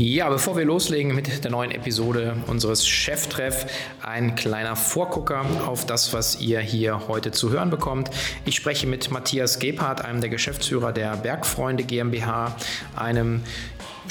Ja, bevor wir loslegen mit der neuen Episode unseres Cheftreff, ein kleiner Vorgucker auf das, was ihr hier heute zu hören bekommt. Ich spreche mit Matthias Gebhardt, einem der Geschäftsführer der Bergfreunde GmbH, einem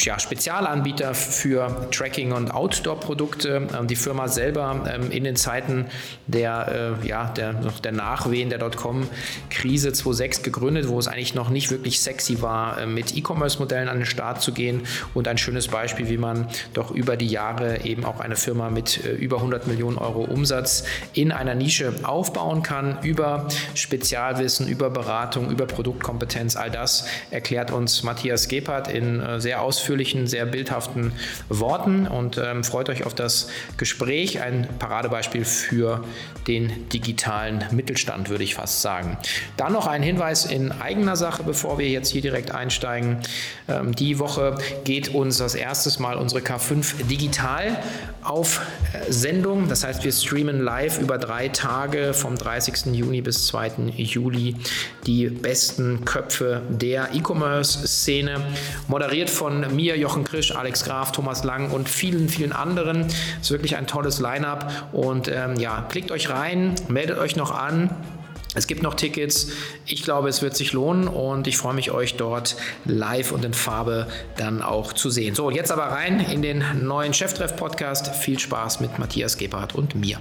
ja, Spezialanbieter für Tracking- und Outdoor-Produkte. Ähm, die Firma selber ähm, in den Zeiten der, äh, ja, der, der Nachwehen der Dotcom-Krise 2006 gegründet, wo es eigentlich noch nicht wirklich sexy war, äh, mit E-Commerce-Modellen an den Start zu gehen. Und ein schönes Beispiel, wie man doch über die Jahre eben auch eine Firma mit äh, über 100 Millionen Euro Umsatz in einer Nische aufbauen kann, über Spezialwissen, über Beratung, über Produktkompetenz. All das erklärt uns Matthias Gebhardt in sehr ausführlichen ausführlichen, sehr bildhaften Worten und ähm, freut euch auf das Gespräch. Ein Paradebeispiel für den digitalen Mittelstand, würde ich fast sagen. Dann noch ein Hinweis in eigener Sache, bevor wir jetzt hier direkt einsteigen. Ähm, die Woche geht uns das erste Mal unsere K5 digital auf äh, Sendung. Das heißt, wir streamen live über drei Tage vom 30. Juni bis 2. Juli die besten Köpfe der E-Commerce-Szene. Moderiert von mir, Jochen Krisch, Alex Graf, Thomas Lang und vielen, vielen anderen. Es ist wirklich ein tolles Line-up und ähm, ja, klickt euch rein, meldet euch noch an. Es gibt noch Tickets. Ich glaube, es wird sich lohnen und ich freue mich, euch dort live und in Farbe dann auch zu sehen. So, jetzt aber rein in den neuen Cheftreff-Podcast. Viel Spaß mit Matthias Gebhardt und mir.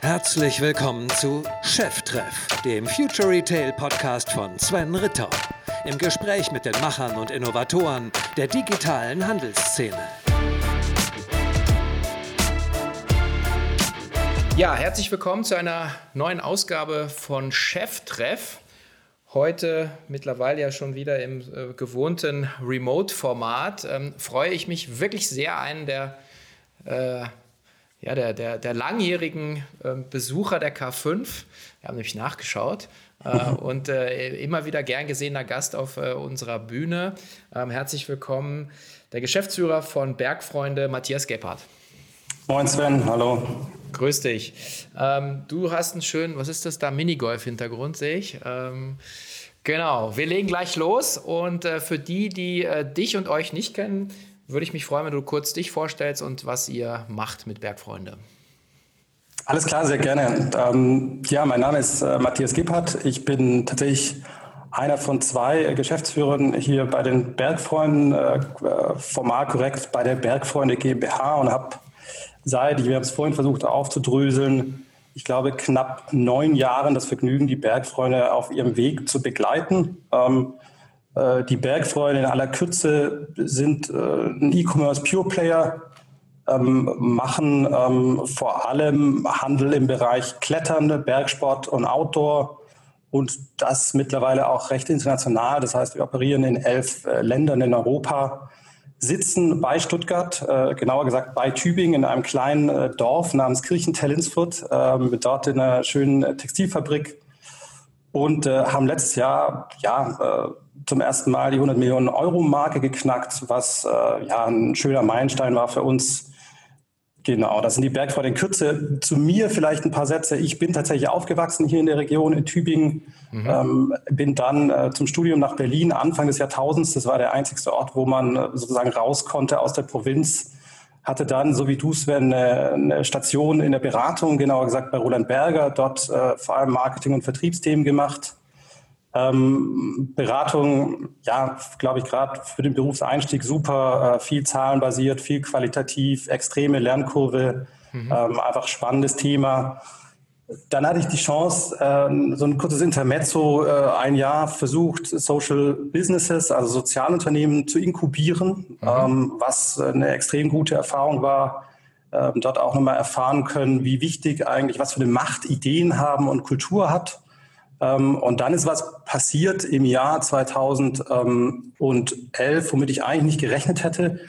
Herzlich willkommen zu Cheftreff, dem Future Retail Podcast von Sven Ritter im Gespräch mit den Machern und Innovatoren der digitalen Handelsszene. Ja, herzlich willkommen zu einer neuen Ausgabe von Cheftreff. Heute mittlerweile ja schon wieder im äh, gewohnten Remote-Format. Ähm, freue ich mich wirklich sehr, einen der, äh, ja, der, der, der langjährigen äh, Besucher der K5, wir haben nämlich nachgeschaut, und äh, immer wieder gern gesehener Gast auf äh, unserer Bühne. Ähm, herzlich willkommen, der Geschäftsführer von Bergfreunde, Matthias Gebhardt. Moin Sven, hallo. Grüß dich. Ähm, du hast einen schönen, was ist das da, Minigolf-Hintergrund, sehe ich. Ähm, genau, wir legen gleich los und äh, für die, die äh, dich und euch nicht kennen, würde ich mich freuen, wenn du kurz dich vorstellst und was ihr macht mit Bergfreunde. Alles klar, sehr gerne. Ähm, ja, mein Name ist äh, Matthias Gebhardt. Ich bin tatsächlich einer von zwei Geschäftsführern hier bei den Bergfreunden, äh, formal korrekt bei der Bergfreunde GmbH und habe seit, wir haben es vorhin versucht aufzudröseln, ich glaube knapp neun Jahren das Vergnügen, die Bergfreunde auf ihrem Weg zu begleiten. Ähm, äh, die Bergfreunde in aller Kürze sind äh, ein E-Commerce Pure Player ähm, machen ähm, vor allem Handel im Bereich Klettern, Bergsport und Outdoor und das mittlerweile auch recht international. Das heißt, wir operieren in elf äh, Ländern in Europa, sitzen bei Stuttgart, äh, genauer gesagt bei Tübingen in einem kleinen äh, Dorf namens Kirchentell-Insfurt, ähm, dort in einer schönen Textilfabrik und äh, haben letztes Jahr ja, äh, zum ersten Mal die 100 Millionen Euro Marke geknackt, was äh, ja ein schöner Meilenstein war für uns Genau, das sind die Bergfreunde in Kürze. Zu mir vielleicht ein paar Sätze. Ich bin tatsächlich aufgewachsen hier in der Region in Tübingen, mhm. ähm, bin dann äh, zum Studium nach Berlin Anfang des Jahrtausends. Das war der einzigste Ort, wo man äh, sozusagen raus konnte aus der Provinz. Hatte dann, so wie du, Sven, eine, eine Station in der Beratung, genauer gesagt bei Roland Berger, dort äh, vor allem Marketing- und Vertriebsthemen gemacht ähm, Beratung, ja, glaube ich, gerade für den Berufseinstieg super, äh, viel zahlenbasiert, viel qualitativ, extreme Lernkurve, mhm. ähm, einfach spannendes Thema. Dann hatte ich die Chance, äh, so ein kurzes Intermezzo, äh, ein Jahr versucht, Social Businesses, also Sozialunternehmen zu inkubieren, mhm. ähm, was eine extrem gute Erfahrung war. Ähm, dort auch nochmal erfahren können, wie wichtig eigentlich, was für eine Macht Ideen haben und Kultur hat. Ähm, und dann ist was passiert im Jahr 2011, womit ich eigentlich nicht gerechnet hätte.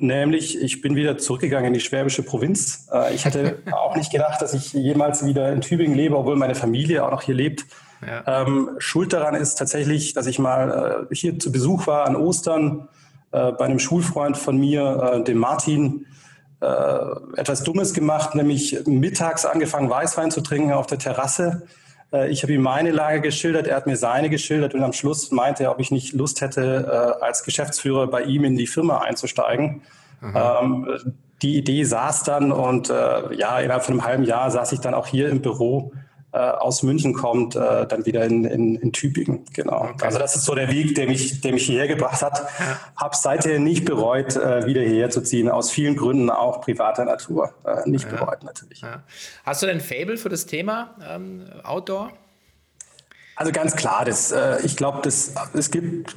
Nämlich, ich bin wieder zurückgegangen in die schwäbische Provinz. Äh, ich hätte auch nicht gedacht, dass ich jemals wieder in Tübingen lebe, obwohl meine Familie auch noch hier lebt. Ja. Ähm, Schuld daran ist tatsächlich, dass ich mal äh, hier zu Besuch war an Ostern äh, bei einem Schulfreund von mir, dem Martin, etwas Dummes gemacht, nämlich mittags angefangen, Weißwein zu trinken auf der Terrasse ich habe ihm meine Lage geschildert, er hat mir seine geschildert und am Schluss meinte er, ob ich nicht Lust hätte, äh, als Geschäftsführer bei ihm in die Firma einzusteigen. Ähm, die Idee saß dann und äh, ja, innerhalb von einem halben Jahr saß ich dann auch hier im Büro äh, aus München kommt, äh, dann wieder in, in, in Tübingen. Genau. Okay. Also das ist so der Weg, der mich, der mich hierher gebracht hat. Habe seither nicht bereut, äh, wieder hierher zu ziehen, aus vielen Gründen, auch privater Natur. Äh, nicht ja. bereut natürlich. Ja. Hast du denn Fable für das Thema ähm, Outdoor? Also ganz klar, das, äh, ich glaube, es gibt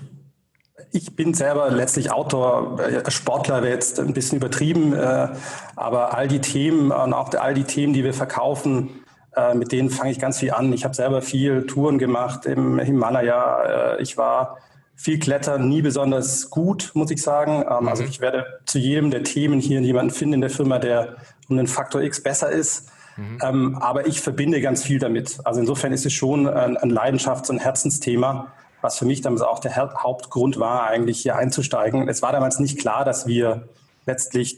ich bin selber letztlich Outdoor-Sportler, wäre jetzt ein bisschen übertrieben, äh, aber all die Themen und auch all die Themen, die wir verkaufen, äh, mit denen fange ich ganz viel an. Ich habe selber viel Touren gemacht im Himalaya. Äh, ich war viel Klettern, nie besonders gut, muss ich sagen. Ähm, mhm. Also ich werde zu jedem der Themen hier jemanden finden in der Firma, der um den Faktor X besser ist. Mhm. Ähm, aber ich verbinde ganz viel damit. Also insofern ist es schon ein, ein Leidenschafts- und Herzensthema was für mich damals auch der Hauptgrund war, eigentlich hier einzusteigen. Es war damals nicht klar, dass wir letztlich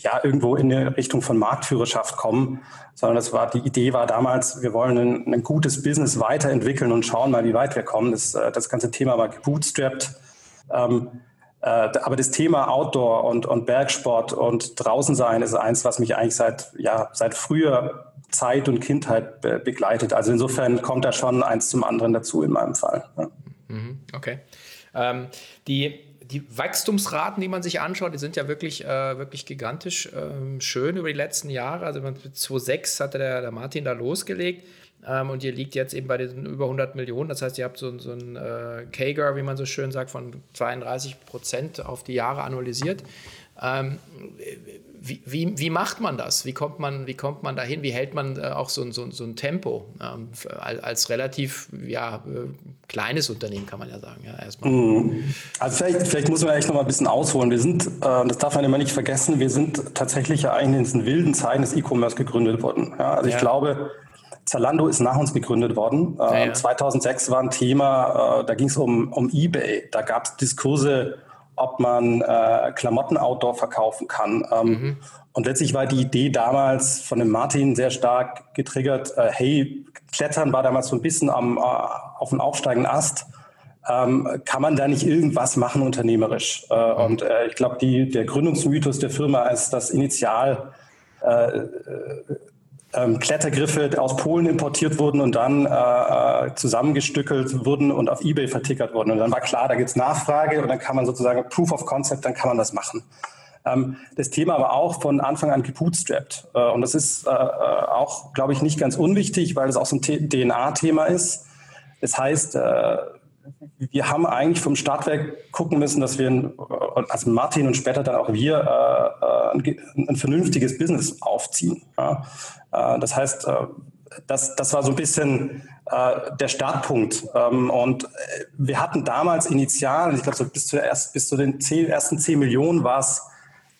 ja, irgendwo in eine Richtung von Marktführerschaft kommen, sondern das war, die Idee war damals, wir wollen ein, ein gutes Business weiterentwickeln und schauen mal, wie weit wir kommen. Das, äh, das ganze Thema war gebootstrapped. Ähm, äh, aber das Thema Outdoor und, und Bergsport und draußen sein ist eins, was mich eigentlich seit, ja, seit früher Zeit und Kindheit be begleitet. Also insofern kommt da schon eins zum anderen dazu in meinem Fall. Ja. Mhm, okay. Ähm, die, die Wachstumsraten, die man sich anschaut, die sind ja wirklich, äh, wirklich gigantisch äh, schön über die letzten Jahre. Also 2006 hatte der, der Martin da losgelegt. Ähm, und ihr liegt jetzt eben bei den über 100 Millionen. Das heißt, ihr habt so, so ein äh, CAGR, wie man so schön sagt, von 32 Prozent auf die Jahre annualisiert. Ähm, wie, wie, wie, macht man das? Wie kommt man, wie kommt man dahin? Wie hält man äh, auch so, so, so ein Tempo ähm, als, relativ ja, äh, kleines Unternehmen, kann man ja sagen. Ja, erstmal. Mhm. Also vielleicht, vielleicht muss man echt noch mal ein bisschen ausholen. Wir sind, äh, das darf man immer nicht vergessen, wir sind tatsächlich ja eigentlich in diesen wilden Zeiten des E-Commerce gegründet worden. Ja, also ja. ich glaube, Zalando ist nach uns gegründet worden. Ja. 2006 war ein Thema, äh, da ging es um, um eBay. Da gab es Diskurse, ob man äh, Klamotten outdoor verkaufen kann. Ähm, mhm. Und letztlich war die Idee damals von dem Martin sehr stark getriggert, äh, hey, Klettern war damals so ein bisschen am, äh, auf dem aufsteigenden Ast. Ähm, kann man da nicht irgendwas machen unternehmerisch? Äh, mhm. Und äh, ich glaube, der Gründungsmythos der Firma ist, dass initial äh, ähm, Klettergriffe aus Polen importiert wurden und dann äh, äh, zusammengestückelt wurden und auf Ebay vertickert wurden. Und dann war klar, da gibt es Nachfrage und dann kann man sozusagen Proof of Concept, dann kann man das machen. Ähm, das Thema war auch von Anfang an gebootstrapped. Äh, und das ist äh, äh auch, glaube ich, nicht ganz unwichtig, weil es auch so ein DNA-Thema ist. Das heißt, äh, wir haben eigentlich vom Startwerk gucken müssen, dass wir, also Martin und später dann auch wir, äh, ein, ein, vernünftiges Business aufziehen. Ja. Äh, das heißt, äh, das, das war so ein bisschen äh, der Startpunkt. Ähm, und wir hatten damals initial, ich glaube, so bis, zu erst, bis zu den zehn, ersten 10 Millionen war es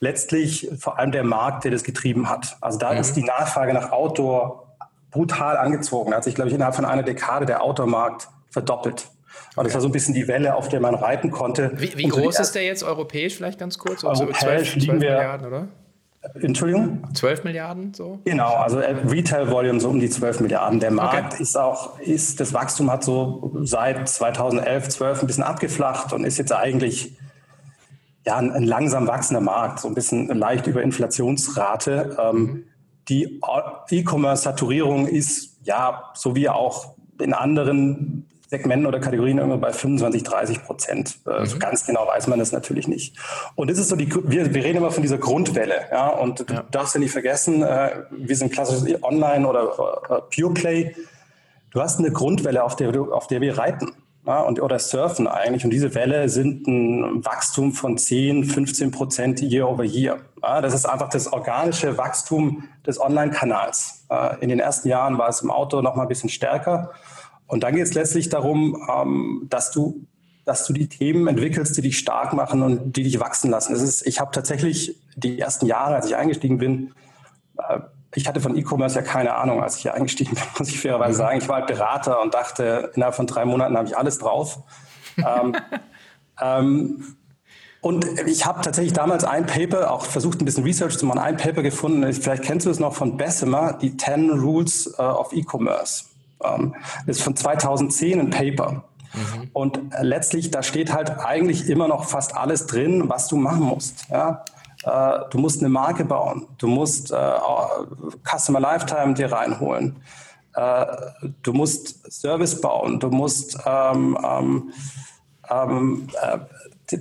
letztlich vor allem der Markt, der das getrieben hat. Also da mhm. ist die Nachfrage nach Outdoor brutal angezogen. Da hat sich, glaube ich, innerhalb von einer Dekade der Outdoor-Markt verdoppelt. Und das war so ein bisschen die Welle, auf der man reiten konnte. Wie, wie groß ist der jetzt europäisch vielleicht ganz kurz? Europäisch so 12, 12 liegen wir, Milliarden, oder? Entschuldigung? 12 Milliarden so? Genau, also äh, Retail Volume so um die 12 Milliarden. Der Markt okay. ist auch, ist, das Wachstum hat so seit 2011, 12 ein bisschen abgeflacht und ist jetzt eigentlich ja, ein, ein langsam wachsender Markt, so ein bisschen leicht über Inflationsrate. Ähm, mhm. Die E-Commerce-Saturierung ist ja, so wie auch in anderen Segmenten oder Kategorien irgendwo bei 25, 30 Prozent. Äh, mhm. So ganz genau weiß man das natürlich nicht. Und das ist so die, wir, wir reden immer von dieser Grundwelle, ja, und du darfst ja nicht vergessen, äh, wir sind klassisches Online oder äh, Pure Play. Du hast eine Grundwelle, auf der, auf der wir reiten. Ja, und, oder surfen eigentlich. Und diese Welle sind ein Wachstum von 10, 15 Prozent year over year. Ja, das ist einfach das organische Wachstum des Online-Kanals. In den ersten Jahren war es im Auto noch mal ein bisschen stärker. Und dann geht es letztlich darum, ähm, dass du dass du die Themen entwickelst, die dich stark machen und die dich wachsen lassen. Das ist, ich habe tatsächlich die ersten Jahre, als ich eingestiegen bin, äh, ich hatte von E-Commerce ja keine Ahnung, als ich hier eingestiegen bin, muss ich fairerweise mhm. sagen. Ich war halt Berater und dachte, innerhalb von drei Monaten habe ich alles drauf. ähm, ähm, und ich habe tatsächlich damals ein Paper, auch versucht ein bisschen Research zu machen, ein Paper gefunden, vielleicht kennst du es noch von Bessemer, die 10 Rules uh, of E-Commerce. Ähm, das ist von 2010 ein Paper. Mhm. Und letztlich, da steht halt eigentlich immer noch fast alles drin, was du machen musst. Ja? Äh, du musst eine Marke bauen, du musst äh, Customer Lifetime dir reinholen, äh, du musst Service bauen, du musst ähm, ähm, ähm äh,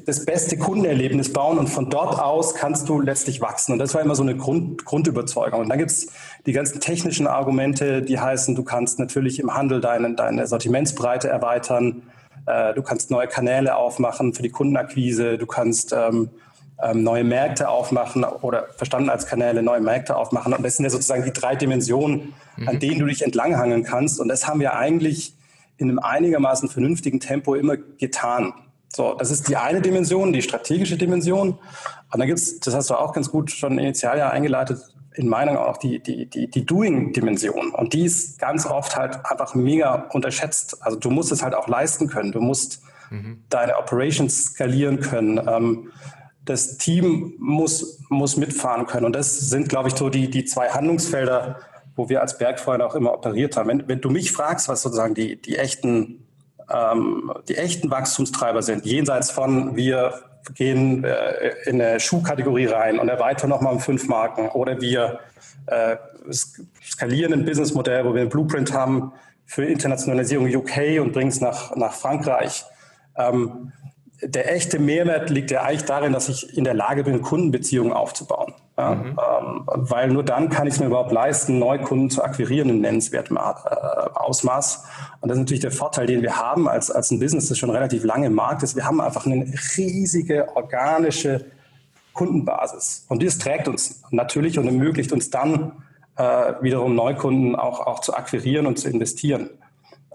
das beste Kundenerlebnis bauen und von dort aus kannst du letztlich wachsen. Und das war immer so eine Grund, Grundüberzeugung. Und dann gibt es die ganzen technischen Argumente, die heißen, du kannst natürlich im Handel deine, deine Sortimentsbreite erweitern, äh, du kannst neue Kanäle aufmachen für die Kundenakquise, du kannst ähm, ähm, neue Märkte aufmachen oder verstanden als Kanäle neue Märkte aufmachen. Und das sind ja sozusagen die drei Dimensionen, mhm. an denen du dich entlanghangeln kannst. Und das haben wir eigentlich in einem einigermaßen vernünftigen Tempo immer getan. So, das ist die eine Dimension, die strategische Dimension. Und dann gibt es, das hast du auch ganz gut schon initial ja eingeleitet, in Meinung auch die, die, die, die Doing-Dimension. Und die ist ganz oft halt einfach mega unterschätzt. Also du musst es halt auch leisten können. Du musst mhm. deine Operations skalieren können. Ähm, das Team muss, muss mitfahren können. Und das sind, glaube ich, so die, die zwei Handlungsfelder, wo wir als Bergfreunde auch immer operiert haben. Wenn, wenn du mich fragst, was sozusagen die, die, echten, ähm, die echten Wachstumstreiber sind, jenseits von wir gehen äh, in eine Schuhkategorie rein und erweitern nochmal um fünf Marken oder wir äh, skalieren ein Businessmodell, wo wir einen Blueprint haben für Internationalisierung UK und bringen es nach, nach Frankreich. Ähm, der echte Mehrwert liegt ja eigentlich darin, dass ich in der Lage bin, Kundenbeziehungen aufzubauen. Ja, mhm. ähm, weil nur dann kann ich es mir überhaupt leisten, Neukunden zu akquirieren in nennenswertem äh, Ausmaß. Und das ist natürlich der Vorteil, den wir haben als, als ein Business, das schon relativ lange im Markt ist. Wir haben einfach eine riesige organische Kundenbasis. Und das trägt uns natürlich und ermöglicht uns dann äh, wiederum Neukunden auch, auch zu akquirieren und zu investieren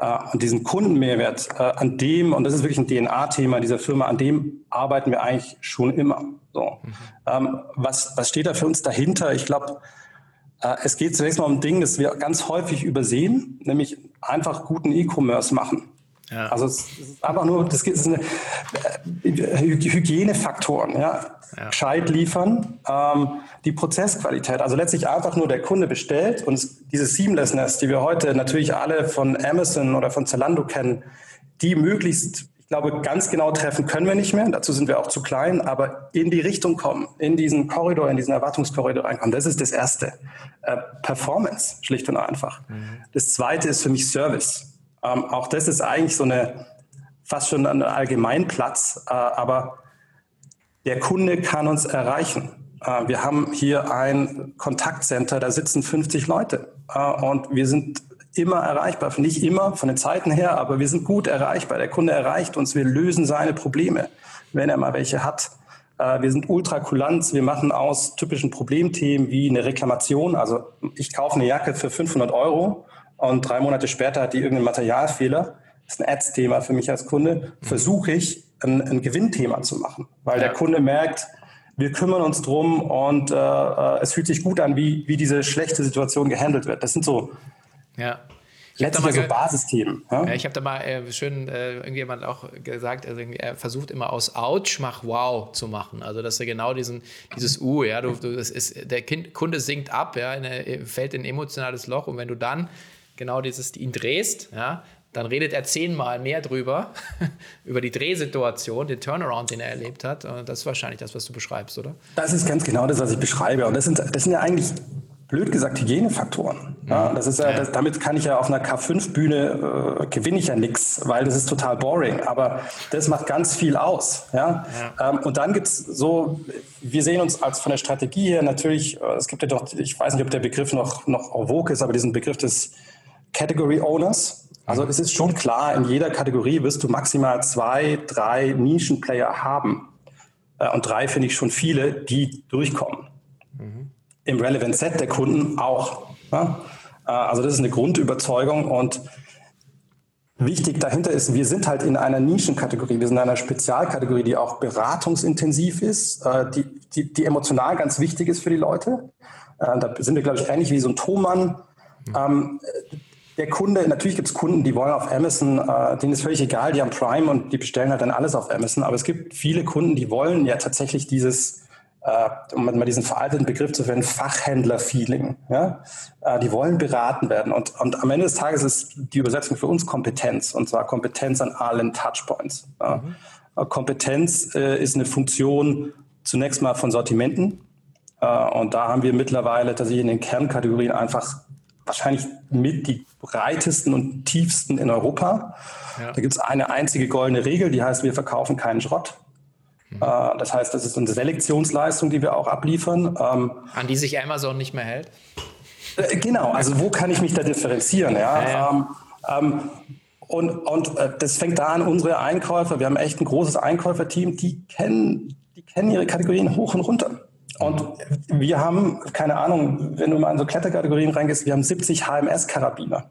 an diesem Kundenmehrwert, äh, an dem, und das ist wirklich ein DNA-Thema dieser Firma, an dem arbeiten wir eigentlich schon immer. So. Mhm. Ähm, was, was steht da für uns dahinter? Ich glaube, äh, es geht zunächst mal um ein Ding, das wir ganz häufig übersehen, nämlich einfach guten E-Commerce machen. Ja. Also es ist einfach nur, das sind äh, Hygienefaktoren, ja. ja. Gescheit liefern, ähm, die Prozessqualität, also letztlich einfach nur der Kunde bestellt und diese Seamlessness, die wir heute natürlich alle von Amazon oder von Zalando kennen, die möglichst, ich glaube, ganz genau treffen können wir nicht mehr, dazu sind wir auch zu klein, aber in die Richtung kommen, in diesen Korridor, in diesen Erwartungskorridor reinkommen, das ist das Erste. Äh, Performance, schlicht und einfach. Mhm. Das Zweite ist für mich Service. Ähm, auch das ist eigentlich so eine fast schon ein Allgemeinplatz, äh, aber der Kunde kann uns erreichen. Äh, wir haben hier ein Kontaktcenter, da sitzen 50 Leute äh, und wir sind immer erreichbar. Nicht immer von den Zeiten her, aber wir sind gut erreichbar. Der Kunde erreicht uns, wir lösen seine Probleme, wenn er mal welche hat. Äh, wir sind ultrakulant, wir machen aus typischen Problemthemen wie eine Reklamation. Also ich kaufe eine Jacke für 500 Euro und drei Monate später hat die irgendeinen Materialfehler, das ist ein Ads-Thema für mich als Kunde, mhm. versuche ich ein, ein Gewinnthema zu machen, weil ja. der Kunde merkt, wir kümmern uns drum und äh, äh, es fühlt sich gut an, wie, wie diese schlechte Situation gehandelt wird. Das sind so ja. Letztlich so Basisthemen. Ja? ich habe da mal äh, schön äh, irgendjemand auch gesagt, also er versucht immer aus Ouch mach Wow zu machen. Also dass er genau diesen dieses U, ja, du, du das ist der kind, Kunde sinkt ab, ja, in, fällt in ein emotionales Loch und wenn du dann genau dieses ihn drehst, ja, dann redet er zehnmal mehr drüber, über die Drehsituation, den Turnaround, den er erlebt hat. Und das ist wahrscheinlich das, was du beschreibst, oder? Das ist ganz genau das, was ich beschreibe. Und das sind, das sind ja eigentlich blöd gesagt Hygienefaktoren. Ja, mhm. das ist ja, das, damit kann ich ja auf einer K5-Bühne äh, gewinne ich ja nichts, weil das ist total boring. Aber das macht ganz viel aus. Ja? ja. Ähm, und dann gibt es so, wir sehen uns als von der Strategie her natürlich, äh, es gibt ja doch, ich weiß nicht, ob der Begriff noch, noch vogue ist, aber diesen Begriff des Category Owners. Also es ist schon klar, in jeder Kategorie wirst du maximal zwei, drei Nischenplayer haben. Äh, und drei finde ich schon viele, die durchkommen. Mhm im Relevant Set der Kunden auch. Äh, also das ist eine Grundüberzeugung und wichtig dahinter ist, wir sind halt in einer Nischenkategorie, wir sind in einer Spezialkategorie, die auch beratungsintensiv ist, äh, die, die, die emotional ganz wichtig ist für die Leute. Da sind wir, glaube ich, ähnlich wie so ein Thomann. Ähm, der Kunde, natürlich gibt es Kunden, die wollen auf Amazon, denen ist völlig egal, die haben Prime und die bestellen halt dann alles auf Amazon, aber es gibt viele Kunden, die wollen ja tatsächlich dieses äh, um mal diesen veralteten Begriff zu verwenden, Fachhändler-Feeling. Ja? Äh, die wollen beraten werden. Und, und am Ende des Tages ist die Übersetzung für uns Kompetenz, und zwar Kompetenz an allen Touchpoints. Ja? Mhm. Äh, Kompetenz äh, ist eine Funktion zunächst mal von Sortimenten. Äh, und da haben wir mittlerweile tatsächlich in den Kernkategorien einfach wahrscheinlich mit die breitesten und tiefsten in Europa. Ja. Da gibt es eine einzige goldene Regel, die heißt, wir verkaufen keinen Schrott. Mhm. Äh, das heißt, das ist eine Selektionsleistung, die wir auch abliefern. Ähm, An die sich Amazon nicht mehr hält? Äh, genau, also wo kann ich mich da differenzieren? Ja? ja, ja. Ähm, ähm, und und äh, das fängt da an, unsere Einkäufer, wir haben echt ein großes Einkäuferteam, die kennen, die kennen ihre Kategorien hoch und runter. Und wir haben, keine Ahnung, wenn du mal in so Kletterkategorien reingehst, wir haben 70 HMS-Karabiner.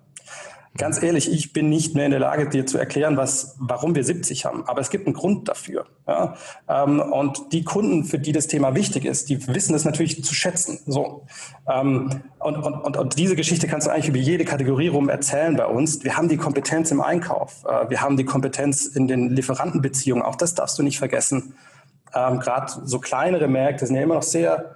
Ganz ehrlich, ich bin nicht mehr in der Lage, dir zu erklären, was, warum wir 70 haben. Aber es gibt einen Grund dafür. Ja? Ähm, und die Kunden, für die das Thema wichtig ist, die wissen es natürlich zu schätzen. So. Ähm, und, und, und, diese Geschichte kannst du eigentlich über jede Kategorie rum erzählen bei uns. Wir haben die Kompetenz im Einkauf. Äh, wir haben die Kompetenz in den Lieferantenbeziehungen. Auch das darfst du nicht vergessen. Ähm, Gerade so kleinere Märkte sind ja immer noch sehr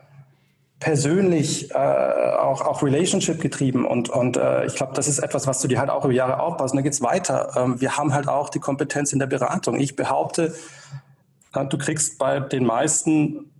persönlich äh, auch, auch Relationship getrieben und, und äh, ich glaube, das ist etwas, was du dir halt auch über Jahre aufbaust. Und dann geht's weiter. Ähm, wir haben halt auch die Kompetenz in der Beratung. Ich behaupte, äh, du kriegst bei den meisten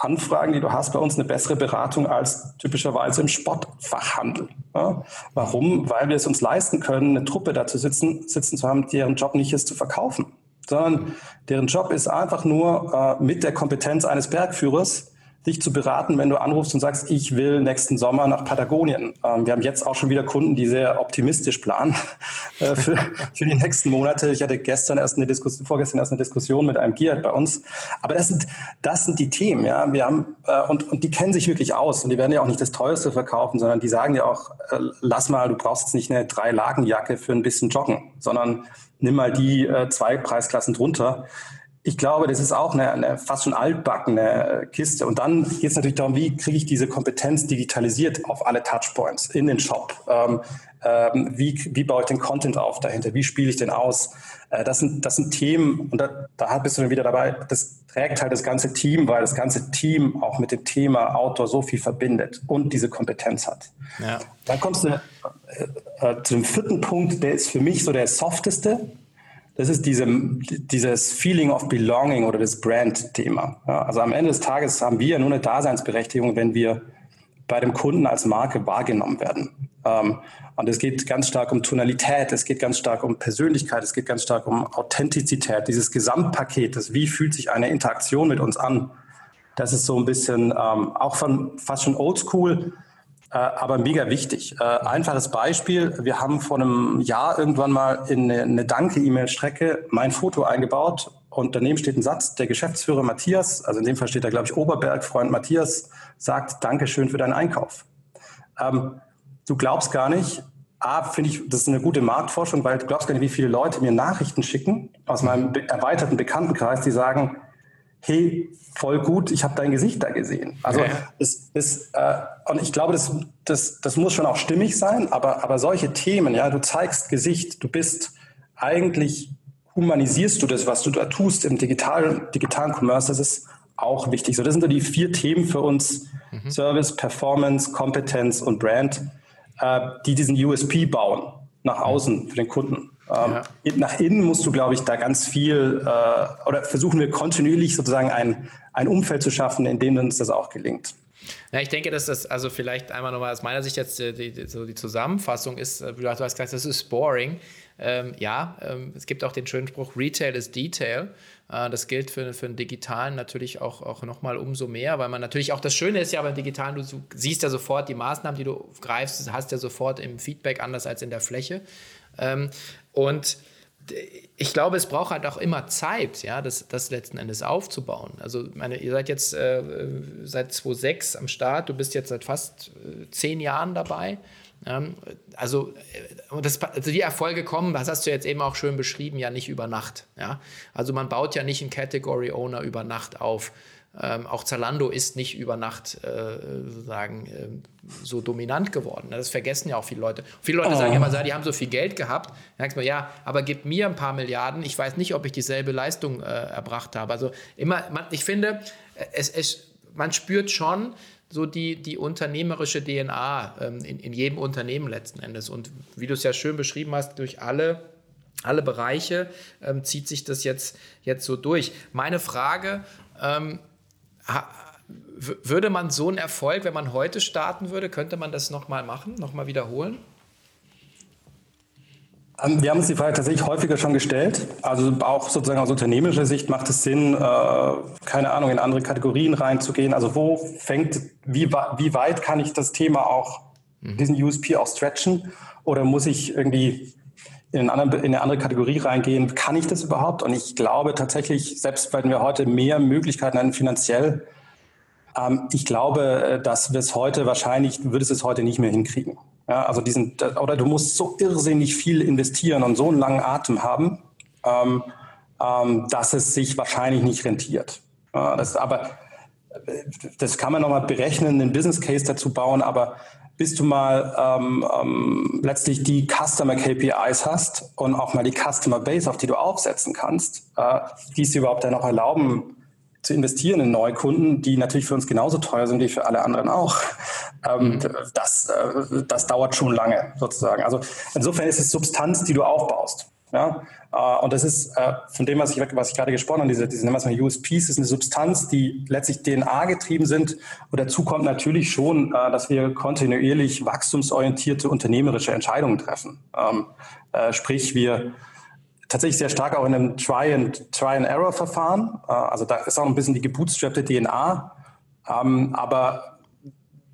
Anfragen, die du hast, bei uns eine bessere Beratung als typischerweise im Sportfachhandel. Ja? Warum? Weil wir es uns leisten können, eine Truppe da zu sitzen, sitzen zu haben, deren Job nicht ist zu verkaufen, sondern deren Job ist einfach nur äh, mit der Kompetenz eines Bergführers dich zu beraten, wenn du anrufst und sagst, ich will nächsten Sommer nach Patagonien. Ähm, wir haben jetzt auch schon wieder Kunden, die sehr optimistisch planen äh, für, für die nächsten Monate. Ich hatte gestern erst eine Diskussion, vorgestern erst eine Diskussion mit einem Giat bei uns. Aber das sind, das sind die Themen, ja. Wir haben, äh, und, und die kennen sich wirklich aus und die werden ja auch nicht das teuerste verkaufen, sondern die sagen ja auch, äh, lass mal, du brauchst jetzt nicht eine Drei-Lagen-Jacke für ein bisschen Joggen, sondern nimm mal die äh, zwei Preisklassen drunter ich glaube, das ist auch eine, eine fast schon altbackene Kiste. Und dann geht es natürlich darum, wie kriege ich diese Kompetenz digitalisiert auf alle Touchpoints in den Shop? Ähm, ähm, wie, wie baue ich den Content auf dahinter? Wie spiele ich den aus? Äh, das, sind, das sind Themen, und da, da bist du dann wieder dabei, das trägt halt das ganze Team, weil das ganze Team auch mit dem Thema Outdoor so viel verbindet und diese Kompetenz hat. Ja. Dann kommst du äh, äh, zu dem vierten Punkt, der ist für mich so der softeste das ist diese, dieses Feeling of Belonging oder das Brand-Thema. Ja, also am Ende des Tages haben wir nur eine Daseinsberechtigung, wenn wir bei dem Kunden als Marke wahrgenommen werden. Ähm, und es geht ganz stark um Tonalität, es geht ganz stark um Persönlichkeit, es geht ganz stark um Authentizität, dieses Gesamtpaket, das wie fühlt sich eine Interaktion mit uns an. Das ist so ein bisschen ähm, auch von fast schon oldschool aber mega wichtig. Äh, einfaches Beispiel. Wir haben vor einem Jahr irgendwann mal in eine, eine Danke-E-Mail-Strecke mein Foto eingebaut und daneben steht ein Satz, der Geschäftsführer Matthias, also in dem Fall steht da, glaube ich, Oberberg, Freund Matthias, sagt Dankeschön für deinen Einkauf. Ähm, du glaubst gar nicht, A, finde ich, das ist eine gute Marktforschung, weil du glaubst gar nicht, wie viele Leute mir Nachrichten schicken aus meinem erweiterten Bekanntenkreis, die sagen, hey, voll gut, ich habe dein Gesicht da gesehen. Also ja. es, es, äh, und ich glaube, das, das, das muss schon auch stimmig sein, aber, aber solche Themen, ja, du zeigst Gesicht, du bist eigentlich humanisierst du das, was du da tust im digitalen, digitalen Commerce, das ist auch wichtig. So, das sind so die vier Themen für uns: mhm. Service, Performance, Kompetenz und Brand, äh, die diesen USP bauen nach außen für den Kunden. Ähm, ja. Nach innen musst du, glaube ich, da ganz viel äh, oder versuchen wir kontinuierlich sozusagen ein, ein Umfeld zu schaffen, in dem uns das auch gelingt. Ja, ich denke, dass das, also vielleicht einmal nochmal aus meiner Sicht jetzt äh, die, die, so die Zusammenfassung ist, äh, du hast gesagt, das ist boring. Ähm, ja, ähm, es gibt auch den schönen Spruch, Retail ist Detail. Äh, das gilt für, für den Digitalen natürlich auch, auch nochmal umso mehr, weil man natürlich auch das Schöne ist ja beim Digitalen, du, du siehst ja sofort die Maßnahmen, die du greifst, hast ja sofort im Feedback anders als in der Fläche. Ähm, und ich glaube, es braucht halt auch immer Zeit, ja, das, das letzten Endes aufzubauen. Also, meine, ihr seid jetzt äh, seit 2006 am Start, du bist jetzt seit fast äh, zehn Jahren dabei. Ähm, also, äh, das, also die Erfolge kommen, das hast du jetzt eben auch schön beschrieben, ja nicht über Nacht. Ja? Also man baut ja nicht einen Category Owner über Nacht auf. Ähm, auch Zalando ist nicht über Nacht äh, sozusagen äh, so dominant geworden. Das vergessen ja auch viele Leute. Viele Leute oh. sagen immer, die haben so viel Geld gehabt. Dann sagst du, ja, aber gib mir ein paar Milliarden. Ich weiß nicht, ob ich dieselbe Leistung äh, erbracht habe. Also immer, man, ich finde, es, es man spürt schon so die, die unternehmerische DNA ähm, in, in jedem Unternehmen letzten Endes. Und wie du es ja schön beschrieben hast, durch alle alle Bereiche ähm, zieht sich das jetzt, jetzt so durch. Meine Frage, ähm, würde man so einen Erfolg, wenn man heute starten würde, könnte man das nochmal machen, nochmal wiederholen? Ähm, wir haben uns die Frage tatsächlich häufiger schon gestellt. Also auch sozusagen aus unternehmerischer Sicht macht es Sinn, äh, keine Ahnung, in andere Kategorien reinzugehen. Also wo fängt, wie, wie weit kann ich das Thema auch, mhm. diesen USP auch stretchen? Oder muss ich irgendwie in, anderen, in eine andere Kategorie reingehen? Kann ich das überhaupt? Und ich glaube tatsächlich, selbst wenn wir heute mehr Möglichkeiten haben finanziell, ähm, ich glaube, äh, dass wir es heute wahrscheinlich, du würdest es heute nicht mehr hinkriegen. Ja, also diesen, oder du musst so irrsinnig viel investieren und so einen langen Atem haben, ähm, ähm, dass es sich wahrscheinlich nicht rentiert. Ja, das, aber äh, das kann man nochmal berechnen, einen Business Case dazu bauen, aber bis du mal ähm, ähm, letztlich die Customer KPIs hast und auch mal die Customer Base, auf die du aufsetzen kannst, äh, die es dir überhaupt dann auch erlauben, zu investieren in neue Kunden, die natürlich für uns genauso teuer sind wie für alle anderen auch. Ähm, mhm. das, äh, das dauert schon lange sozusagen. Also insofern ist es Substanz, die du aufbaust. Ja? Äh, und das ist äh, von dem, was ich, was ich gerade gesprochen habe, diese, diese nennen wir USPs, ist eine Substanz, die letztlich DNA getrieben sind. Und dazu kommt natürlich schon, äh, dass wir kontinuierlich wachstumsorientierte unternehmerische Entscheidungen treffen. Ähm, äh, sprich, wir tatsächlich sehr stark auch in einem Try-and-Error-Verfahren. Also da ist auch ein bisschen die gebootstrappte DNA. Ähm, aber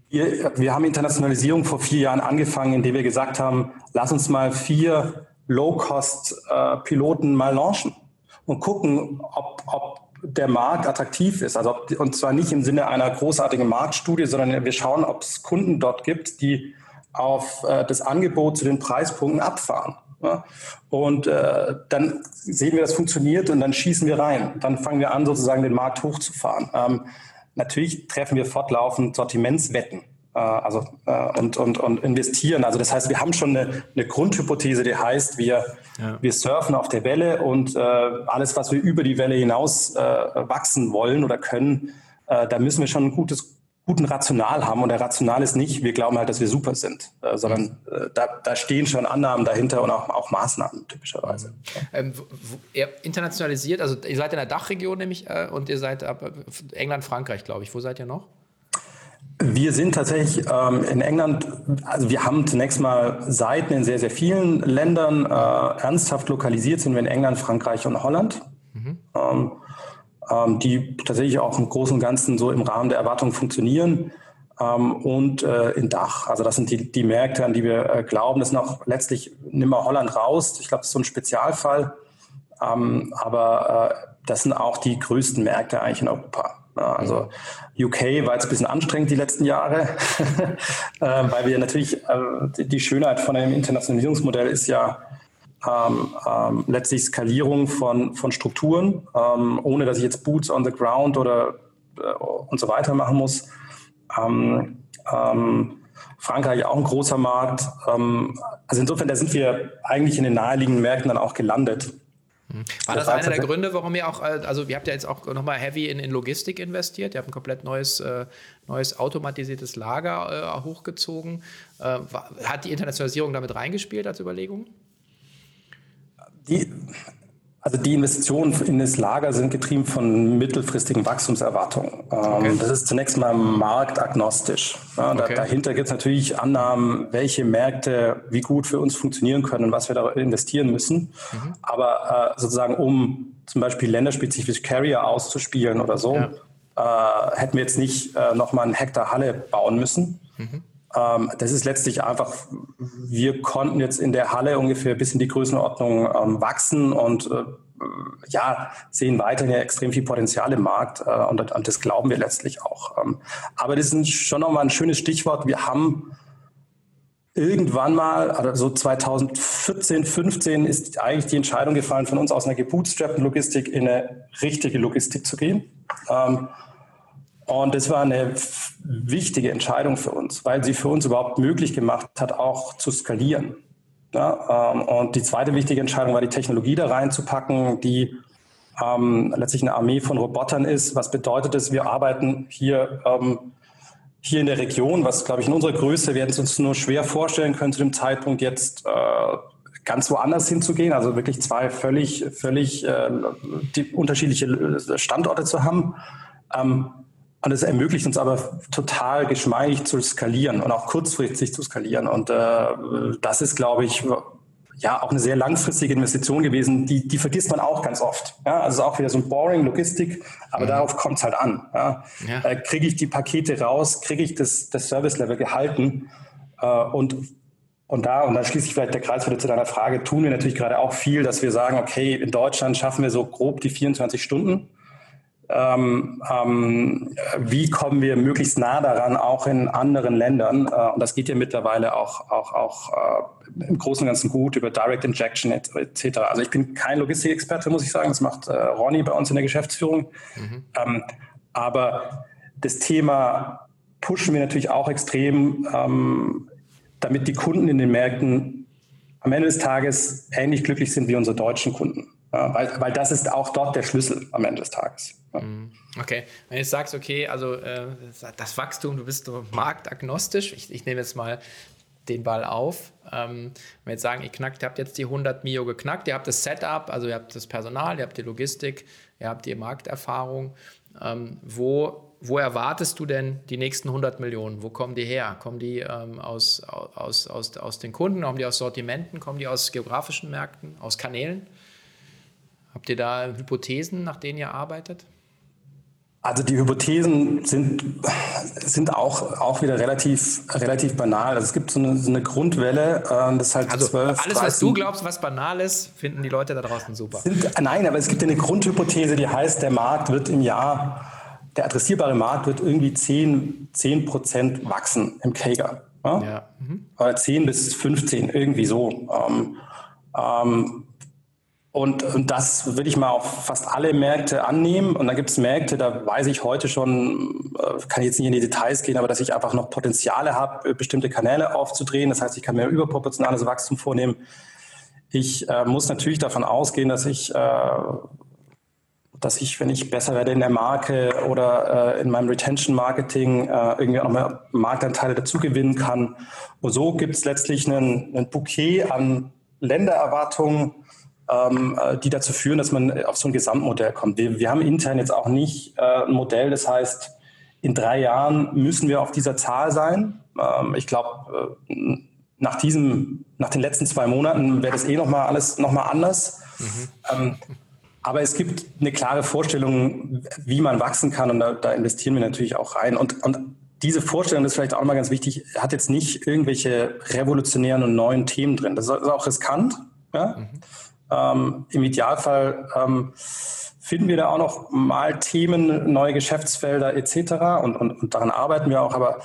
wir, wir haben Internationalisierung vor vier Jahren angefangen, indem wir gesagt haben, lass uns mal vier Low-Cost-Piloten mal launchen und gucken, ob, ob der Markt attraktiv ist. Also und zwar nicht im Sinne einer großartigen Marktstudie, sondern wir schauen, ob es Kunden dort gibt, die auf äh, das Angebot zu den Preispunkten abfahren. Ja? Und äh, dann sehen wir, das funktioniert und dann schießen wir rein. Dann fangen wir an, sozusagen den Markt hochzufahren. Ähm, natürlich treffen wir fortlaufend Sortimentswetten. Äh, also äh, und, und, und investieren. Also das heißt, wir haben schon eine, eine Grundhypothese, die heißt, wir, ja. wir surfen auf der Welle und äh, alles, was wir über die Welle hinaus äh, wachsen wollen oder können, äh, da müssen wir schon ein gutes guten Rational haben. Und der Rational ist nicht, wir glauben halt, dass wir super sind, äh, sondern äh, da, da, stehen schon Annahmen dahinter und auch, auch Maßnahmen typischerweise. Ähm, ihr internationalisiert, also ihr seid in der Dachregion nämlich äh, und ihr seid ab England, Frankreich, glaube ich. Wo seid ihr noch? Wir sind tatsächlich ähm, in England, also wir haben zunächst mal Seiten in sehr, sehr vielen Ländern. Äh, ernsthaft lokalisiert sind wir in England, Frankreich und Holland. Mhm. Ähm, ähm, die tatsächlich auch im Großen und Ganzen so im Rahmen der Erwartungen funktionieren. Ähm, und äh, in Dach. Also das sind die, die Märkte, an die wir äh, glauben. Das sind auch letztlich, nimm mal Holland raus. Ich glaube, das ist so ein Spezialfall. Ähm, aber äh, das sind auch die größten Märkte eigentlich in Europa. Also UK war jetzt ein bisschen anstrengend die letzten Jahre, äh, weil wir natürlich, äh, die Schönheit von einem Internationalisierungsmodell ist ja, ähm, ähm, letztlich Skalierung von, von Strukturen, ähm, ohne dass ich jetzt Boots on the Ground oder äh, und so weiter machen muss. Ähm, ähm, Frankreich auch ein großer Markt. Ähm, also insofern, da sind wir eigentlich in den naheliegenden Märkten dann auch gelandet. War das, das einer der Gründe, warum ihr auch, äh, also ihr habt ja jetzt auch nochmal heavy in, in Logistik investiert, ihr habt ein komplett neues, äh, neues automatisiertes Lager äh, hochgezogen. Äh, hat die Internationalisierung damit reingespielt als Überlegung? Die, also die Investitionen in das Lager sind getrieben von mittelfristigen Wachstumserwartungen. Ähm, okay. Das ist zunächst mal marktagnostisch. Ja, okay. dahinter gibt es natürlich Annahmen, welche Märkte wie gut für uns funktionieren können und was wir da investieren müssen. Mhm. Aber äh, sozusagen, um zum Beispiel länderspezifisch Carrier auszuspielen oder so, ja. äh, hätten wir jetzt nicht äh, nochmal einen Hektar Halle bauen müssen. Mhm. Ähm, das ist letztlich einfach, wir konnten jetzt in der Halle ungefähr bis in die Größenordnung ähm, wachsen und äh, ja, sehen weiterhin extrem viel Potenzial im Markt äh, und, das glauben wir letztlich auch. Ähm, aber das ist schon nochmal ein schönes Stichwort. Wir haben irgendwann mal, also so 2014, 15 ist eigentlich die Entscheidung gefallen, von uns aus einer gebootstrappten Logistik in eine richtige Logistik zu gehen. Und das war eine wichtige Entscheidung für uns, weil sie für uns überhaupt möglich gemacht hat, auch zu skalieren. Ja, ähm, und die zweite wichtige Entscheidung war, die Technologie da reinzupacken, die ähm, letztlich eine Armee von Robotern ist. Was bedeutet es? Wir arbeiten hier, ähm, hier in der Region, was glaube ich in unserer Größe, hätten es uns nur schwer vorstellen können, zu dem Zeitpunkt jetzt äh, ganz woanders hinzugehen, also wirklich zwei völlig, völlig äh, unterschiedliche Standorte zu haben. Ähm, und es ermöglicht uns aber total geschmeidig zu skalieren und auch kurzfristig zu skalieren. Und äh, das ist, glaube ich, ja auch eine sehr langfristige Investition gewesen. Die, die vergisst man auch ganz oft. Ja, also auch wieder so ein boring Logistik, aber mhm. darauf kommt es halt an. Ja. ja. Äh, kriege ich die Pakete raus, kriege ich das, das Service-Level gehalten äh, und und da, und dann schließe ich vielleicht der Kreis wieder zu deiner Frage, tun wir natürlich gerade auch viel, dass wir sagen, okay, in Deutschland schaffen wir so grob die 24 Stunden ähm, ähm, wie kommen wir möglichst nah daran, auch in anderen Ländern. Äh, und das geht ja mittlerweile auch, auch, auch äh, im Großen und Ganzen gut über Direct Injection etc. Also ich bin kein Logistikexperte, muss ich sagen. Das macht äh, Ronny bei uns in der Geschäftsführung. Mhm. Ähm, aber das Thema pushen wir natürlich auch extrem, ähm, damit die Kunden in den Märkten am Ende des Tages ähnlich glücklich sind wie unsere deutschen Kunden. Ja, weil, weil das ist auch dort der Schlüssel am Ende des Tages. Mhm. Okay, wenn du sagst, okay, also äh, das Wachstum, du bist so marktagnostisch, ich, ich nehme jetzt mal den Ball auf. Ähm, wenn wir jetzt sagen, ihr knackt, ihr habt jetzt die 100 Mio geknackt, ihr habt das Setup, also ihr habt das Personal, ihr habt die Logistik, ihr habt die Markterfahrung. Ähm, wo, wo erwartest du denn die nächsten 100 Millionen? Wo kommen die her? Kommen die ähm, aus, aus, aus, aus den Kunden? Kommen die aus Sortimenten? Kommen die aus geografischen Märkten? Aus Kanälen? Habt ihr da Hypothesen, nach denen ihr arbeitet? Also die Hypothesen sind, sind auch, auch wieder relativ, relativ banal. Also es gibt so eine, so eine Grundwelle, äh, das halt also 12, alles, 13, was du glaubst, was banal ist, finden die Leute da draußen super. Sind, nein, aber es gibt eine Grundhypothese, die heißt, der Markt wird im Jahr, der adressierbare Markt wird irgendwie 10, 10 Prozent wachsen im Kager. Ja? ja. Mhm. Oder 10 bis 15, irgendwie so. Ähm, ähm, und, und das würde ich mal auf fast alle Märkte annehmen. Und dann gibt es Märkte, da weiß ich heute schon, äh, kann ich jetzt nicht in die Details gehen, aber dass ich einfach noch Potenziale habe, bestimmte Kanäle aufzudrehen. Das heißt, ich kann mir überproportionales Wachstum vornehmen. Ich äh, muss natürlich davon ausgehen, dass ich, äh, dass ich, wenn ich besser werde in der Marke oder äh, in meinem Retention Marketing, äh, irgendwie auch mehr Marktanteile dazu gewinnen kann. Und so gibt es letztlich einen Bouquet an Ländererwartungen, ähm, äh, die dazu führen, dass man auf so ein Gesamtmodell kommt. Wir, wir haben intern jetzt auch nicht äh, ein Modell, das heißt, in drei Jahren müssen wir auf dieser Zahl sein. Ähm, ich glaube, äh, nach diesem, nach den letzten zwei Monaten wäre das eh nochmal alles nochmal anders. Mhm. Ähm, aber es gibt eine klare Vorstellung, wie man wachsen kann und da, da investieren wir natürlich auch rein. Und, und diese Vorstellung, das ist vielleicht auch mal ganz wichtig, hat jetzt nicht irgendwelche revolutionären und neuen Themen drin. Das ist auch riskant. Ja? Mhm. Ähm, Im Idealfall ähm, finden wir da auch noch mal Themen, neue Geschäftsfelder etc. Und, und, und daran arbeiten wir auch. Aber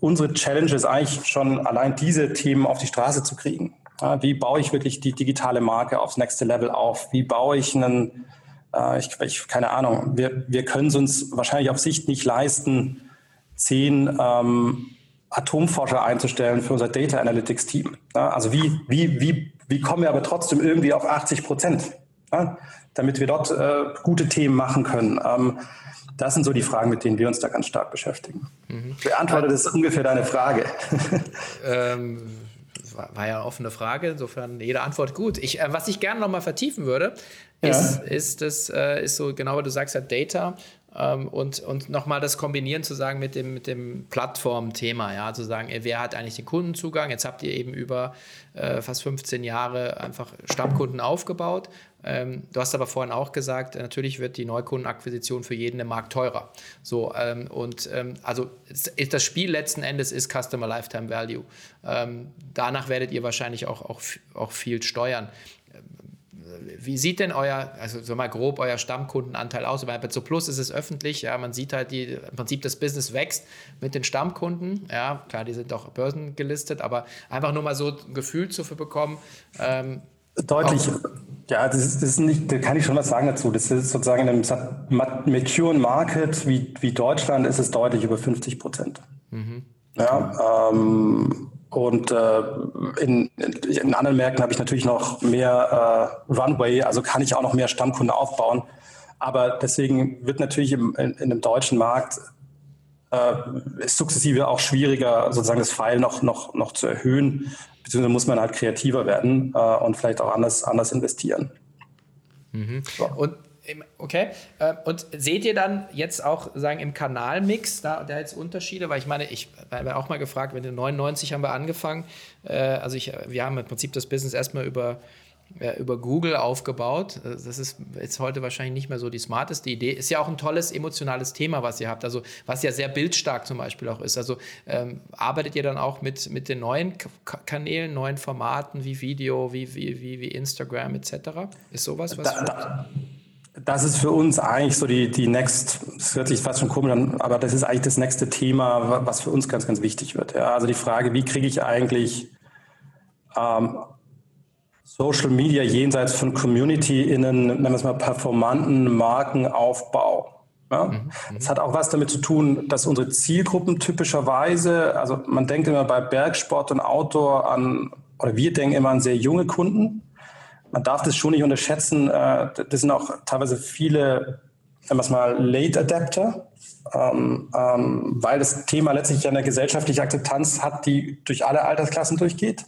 unsere Challenge ist eigentlich schon allein diese Themen auf die Straße zu kriegen. Ja, wie baue ich wirklich die digitale Marke aufs nächste Level auf? Wie baue ich einen, äh, ich, ich, keine Ahnung, wir, wir können es uns wahrscheinlich auf Sicht nicht leisten, zehn ähm, Atomforscher einzustellen für unser Data Analytics Team. Ja, also wie, wie, wie wie kommen wir aber trotzdem irgendwie auf 80 Prozent, ja, damit wir dort äh, gute Themen machen können? Ähm, das sind so die Fragen, mit denen wir uns da ganz stark beschäftigen. Mhm. Beantwortet ist ungefähr deine Frage. ähm, war ja eine offene Frage, insofern jede Antwort gut. Ich, äh, was ich gerne noch mal vertiefen würde, ist, ja. ist, das, äh, ist so genau, du sagst, ja, Data. Ähm, und, und nochmal das kombinieren zu sagen mit dem, mit dem Plattform-Thema, ja, zu sagen, wer hat eigentlich den Kundenzugang? Jetzt habt ihr eben über äh, fast 15 Jahre einfach Stammkunden aufgebaut. Ähm, du hast aber vorhin auch gesagt, natürlich wird die Neukundenakquisition für jeden im Markt teurer. So, ähm, und ähm, also ist das Spiel letzten Endes ist Customer Lifetime Value. Ähm, danach werdet ihr wahrscheinlich auch, auch, auch viel steuern wie sieht denn euer, also so mal grob euer Stammkundenanteil aus? Bei Zo Plus ist es öffentlich, ja, man sieht halt, die, im Prinzip das Business wächst mit den Stammkunden, ja, klar, die sind auch börsengelistet, aber einfach nur mal so ein Gefühl zu bekommen. Ähm, Deutlich, ja, das ist, das ist nicht, da kann ich schon was sagen dazu. Das ist sozusagen in einem mature Market wie, wie Deutschland ist es deutlich über 50 Prozent. Mhm. Ja, ähm, und äh, in, in anderen Märkten habe ich natürlich noch mehr äh, Runway, also kann ich auch noch mehr Stammkunden aufbauen. Aber deswegen wird natürlich im, in, in dem deutschen Markt äh, sukzessive auch schwieriger, sozusagen das Pfeil noch, noch, noch zu erhöhen, beziehungsweise muss man halt kreativer werden äh, und vielleicht auch anders, anders investieren. Mhm. So. Und Okay. Äh, und seht ihr dann jetzt auch sagen im Kanalmix da, da jetzt Unterschiede? Weil ich meine, ich habe auch mal gefragt, wenn in 99 haben wir angefangen. Äh, also ich, wir haben im Prinzip das Business erstmal über über Google aufgebaut. Äh, das ist jetzt heute wahrscheinlich nicht mehr so die smarteste Idee. Ist ja auch ein tolles emotionales Thema, was ihr habt. Also was ja sehr bildstark zum Beispiel auch ist. Also ähm, arbeitet ihr dann auch mit, mit den neuen Kanälen, neuen Formaten wie Video, wie, wie, wie, wie Instagram etc.? Ist sowas was? Da, das ist für uns eigentlich so die, die Next, das hört sich fast schon komisch an, aber das ist eigentlich das nächste Thema, was für uns ganz, ganz wichtig wird. Ja, also die Frage, wie kriege ich eigentlich ähm, Social Media jenseits von Community in einen, nennen wir es mal, performanten Markenaufbau. Ja? Mhm. Das hat auch was damit zu tun, dass unsere Zielgruppen typischerweise, also man denkt immer bei Bergsport und Outdoor an, oder wir denken immer an sehr junge Kunden man darf das schon nicht unterschätzen. Äh, das sind auch teilweise viele, nennen wir es mal, Late Adapter, ähm, ähm, weil das Thema letztlich eine gesellschaftliche Akzeptanz hat, die durch alle Altersklassen durchgeht.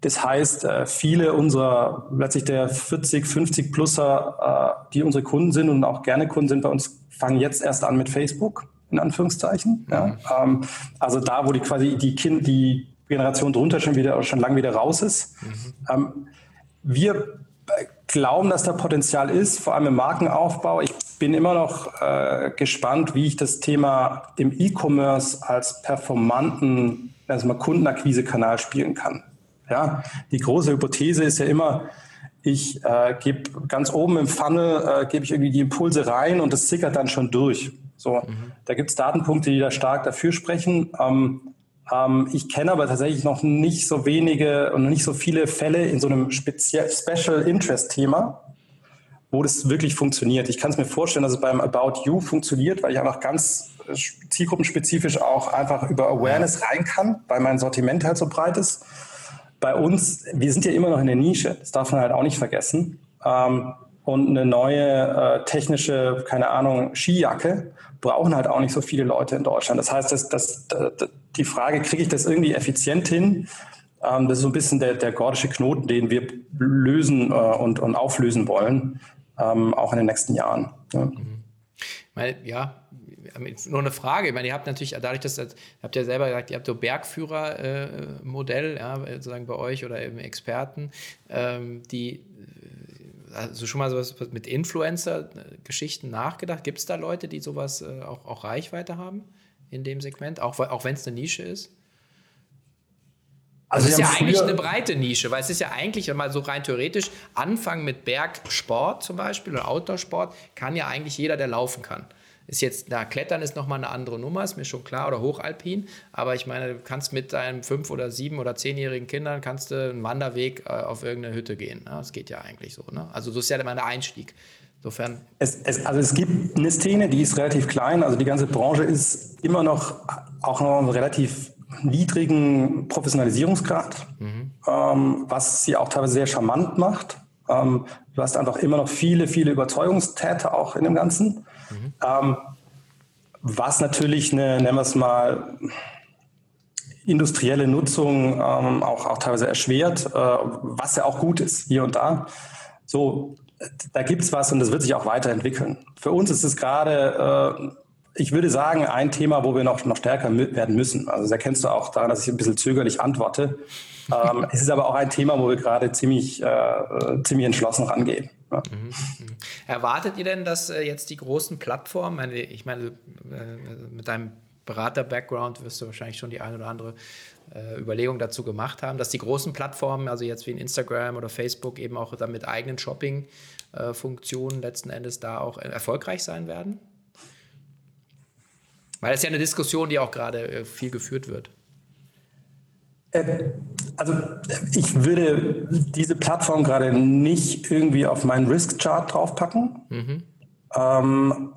Das heißt, äh, viele unserer, letztlich der 40, 50 Pluser, äh, die unsere Kunden sind und auch gerne Kunden sind bei uns, fangen jetzt erst an mit Facebook, in Anführungszeichen. Mhm. Ja. Ähm, also da, wo die quasi die Kind, die Generation drunter schon wieder, schon lang wieder raus ist. Mhm. Wir glauben, dass da Potenzial ist, vor allem im Markenaufbau. Ich bin immer noch äh, gespannt, wie ich das Thema im E-Commerce als performanten erstmal Kundenakquise-Kanal spielen kann. Ja, die große Hypothese ist ja immer, ich äh, gebe ganz oben im Funnel, äh, gebe ich irgendwie die Impulse rein und das sickert dann schon durch. So, mhm. da gibt es Datenpunkte, die da stark dafür sprechen. Ähm, ich kenne aber tatsächlich noch nicht so wenige und nicht so viele Fälle in so einem Spezial Special Interest Thema, wo das wirklich funktioniert. Ich kann es mir vorstellen, dass es beim About You funktioniert, weil ich einfach ganz äh, zielgruppenspezifisch auch einfach über Awareness rein kann, weil mein Sortiment halt so breit ist. Bei uns, wir sind ja immer noch in der Nische, das darf man halt auch nicht vergessen. Ähm, und eine neue äh, technische, keine Ahnung, Skijacke brauchen halt auch nicht so viele Leute in Deutschland. Das heißt, dass, dass, dass die Frage, kriege ich das irgendwie effizient hin? Ähm, das ist so ein bisschen der, der gordische Knoten, den wir lösen äh, und, und auflösen wollen, ähm, auch in den nächsten Jahren. Ja. Mhm. Ja, nur eine Frage. Ich meine, ihr habt natürlich, dadurch, dass ihr habt ja selber gesagt, ihr habt so Bergführer-Modell, äh, ja, sozusagen bei euch oder eben Experten, ähm, die also schon mal sowas mit Influencer-Geschichten nachgedacht? Gibt es da Leute, die sowas äh, auch, auch Reichweite haben in dem Segment, auch, auch wenn es eine Nische ist? Also, es ist ja eigentlich eine breite Nische, weil es ist ja eigentlich, mal so rein theoretisch, anfangen mit Bergsport zum Beispiel oder Outdoor-Sport kann ja eigentlich jeder, der laufen kann. Ist jetzt, na, Klettern ist nochmal eine andere Nummer, ist mir schon klar, oder Hochalpin. Aber ich meine, du kannst mit deinen fünf- oder sieben- oder zehnjährigen Kindern kannst du einen Wanderweg äh, auf irgendeine Hütte gehen. Ne? Das geht ja eigentlich so. Ne? Also so ist ja immer der Einstieg. Insofern. Es, es, also es gibt eine Szene, die ist relativ klein. Also die ganze Branche ist immer noch auch noch einen relativ niedrigen Professionalisierungsgrad, mhm. ähm, was sie auch teilweise sehr charmant macht. Ähm, du hast einfach immer noch viele, viele Überzeugungstäter auch in dem Ganzen. Mhm. Ähm, was natürlich eine, nennen wir es mal, industrielle Nutzung ähm, auch, auch teilweise erschwert, äh, was ja auch gut ist, hier und da. So, da gibt es was und das wird sich auch weiterentwickeln. Für uns ist es gerade, äh, ich würde sagen, ein Thema, wo wir noch, noch stärker werden müssen. Also das erkennst du auch daran, dass ich ein bisschen zögerlich antworte. ähm, es ist aber auch ein Thema, wo wir gerade ziemlich, äh, ziemlich entschlossen rangehen. Ja. Mhm, mhm. Erwartet ihr denn, dass äh, jetzt die großen Plattformen, ich meine, äh, mit deinem Berater-Background wirst du wahrscheinlich schon die eine oder andere äh, Überlegung dazu gemacht haben, dass die großen Plattformen, also jetzt wie in Instagram oder Facebook, eben auch dann mit eigenen Shopping-Funktionen letzten Endes da auch erfolgreich sein werden? Weil das ja eine Diskussion, die auch gerade viel geführt wird. Äh, also ich würde diese Plattform gerade nicht irgendwie auf meinen Risk-Chart draufpacken. Mhm. Ähm,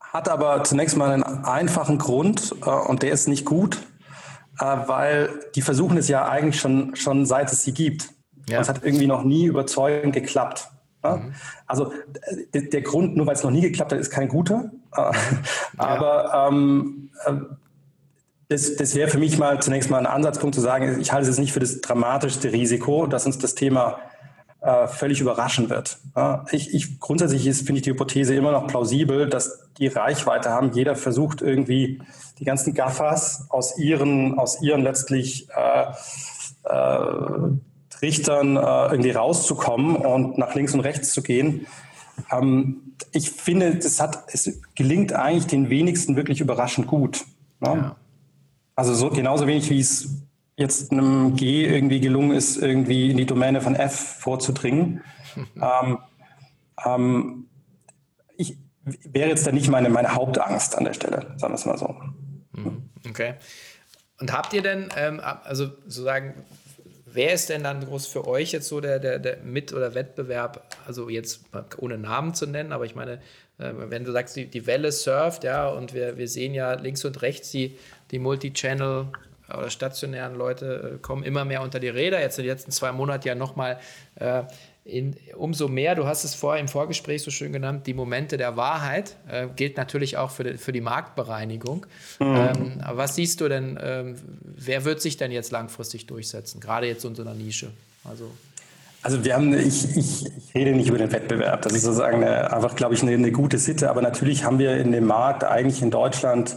hat aber zunächst mal einen einfachen Grund äh, und der ist nicht gut. äh, weil die versuchen es ja eigentlich schon, schon seit es sie gibt. Ja. Und es hat irgendwie noch nie überzeugend geklappt. Ja? Mhm. Also der Grund, nur weil es noch nie geklappt hat, ist kein guter. Äh, aber ähm, äh, das, das wäre für mich mal zunächst mal ein Ansatzpunkt zu sagen, ich halte es nicht für das dramatischste Risiko, dass uns das Thema äh, völlig überraschen wird. Ja, ich, ich, grundsätzlich finde ich die Hypothese immer noch plausibel, dass die Reichweite haben. Jeder versucht irgendwie die ganzen Gaffers aus ihren, aus ihren letztlich äh, äh, Richtern äh, irgendwie rauszukommen und nach links und rechts zu gehen. Ähm, ich finde, das hat, es gelingt eigentlich den wenigsten wirklich überraschend gut. Ja. Also so genauso wenig wie es jetzt einem G irgendwie gelungen ist, irgendwie in die Domäne von F vorzudringen. ähm, ähm, ich wäre jetzt da nicht meine, meine Hauptangst an der Stelle, sagen wir es mal so. Mhm. Okay. Und habt ihr denn, ähm, also sozusagen, wer ist denn dann groß für euch jetzt so der, der, der Mit- oder Wettbewerb, also jetzt ohne Namen zu nennen, aber ich meine, äh, wenn du sagst, die, die Welle surft, ja, und wir, wir sehen ja links und rechts die, die Multi-Channel oder stationären Leute äh, kommen immer mehr unter die Räder. Jetzt in den letzten zwei Monaten ja nochmal äh, umso mehr, du hast es vorher im Vorgespräch so schön genannt, die Momente der Wahrheit äh, gilt natürlich auch für die, für die Marktbereinigung. Mhm. Ähm, was siehst du denn, ähm, wer wird sich denn jetzt langfristig durchsetzen, gerade jetzt in so einer Nische? Also, also wir haben, ich, ich, ich rede nicht über den Wettbewerb, das ist sozusagen eine, einfach, glaube ich, eine, eine gute Sitte, aber natürlich haben wir in dem Markt eigentlich in Deutschland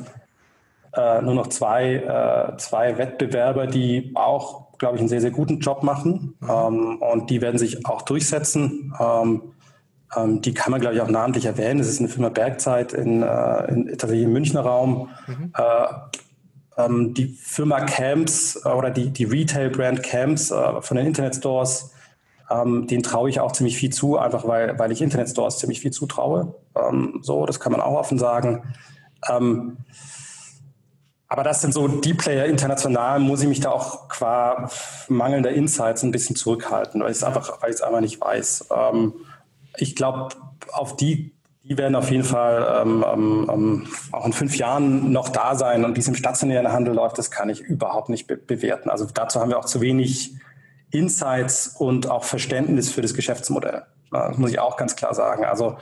äh, nur noch zwei, äh, zwei Wettbewerber, die auch, glaube ich, einen sehr, sehr guten Job machen. Mhm. Ähm, und die werden sich auch durchsetzen. Ähm, ähm, die kann man, glaube ich, auch namentlich erwähnen. Das ist eine Firma Bergzeit in, äh, in, tatsächlich im Münchner Raum. Mhm. Äh, ähm, die Firma Camps äh, oder die, die Retail-Brand Camps äh, von den Internetstores, ähm, den traue ich auch ziemlich viel zu, einfach weil, weil ich Internetstores ziemlich viel zutraue. Ähm, so, das kann man auch offen sagen. Aber das sind so die Player international, muss ich mich da auch qua mangelnder Insights ein bisschen zurückhalten, weil ich es einfach, einfach nicht weiß. Ähm, ich glaube, auf die, die werden auf jeden Fall ähm, ähm, ähm, auch in fünf Jahren noch da sein und wie es im stationären Handel läuft, das kann ich überhaupt nicht be bewerten. Also dazu haben wir auch zu wenig Insights und auch Verständnis für das Geschäftsmodell. Das muss ich auch ganz klar sagen. Also